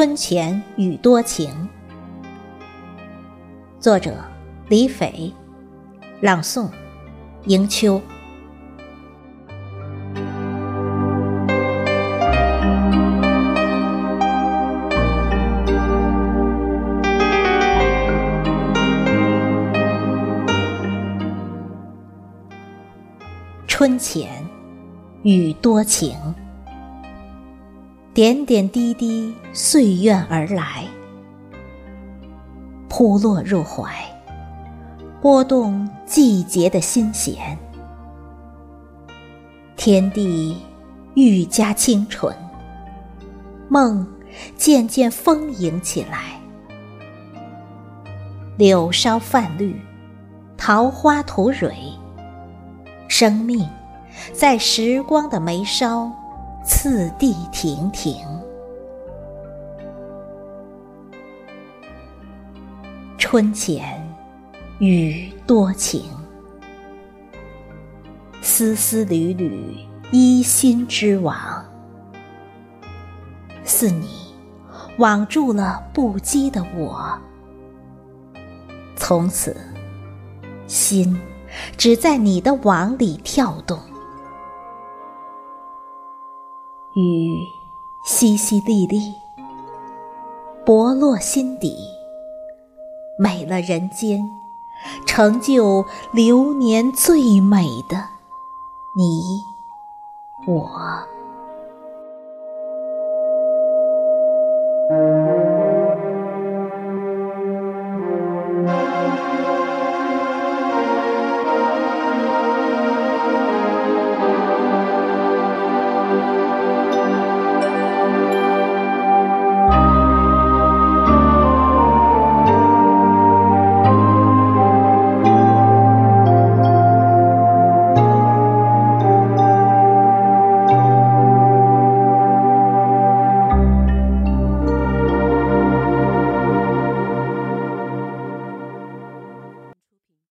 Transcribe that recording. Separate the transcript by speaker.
Speaker 1: 春前雨多情，作者李斐，朗诵迎秋。春前雨多情。点点滴滴，岁月而来，扑落入怀，拨动季节的心弦。天地愈加清纯，梦渐渐丰盈起来。柳梢泛绿，桃花吐蕊，生命在时光的眉梢。次第亭亭，春前雨多情，丝丝缕缕依心之网，似你网住了不羁的我，从此心只在你的网里跳动。雨淅淅沥沥，薄落心底，美了人间，成就流年最美的你我。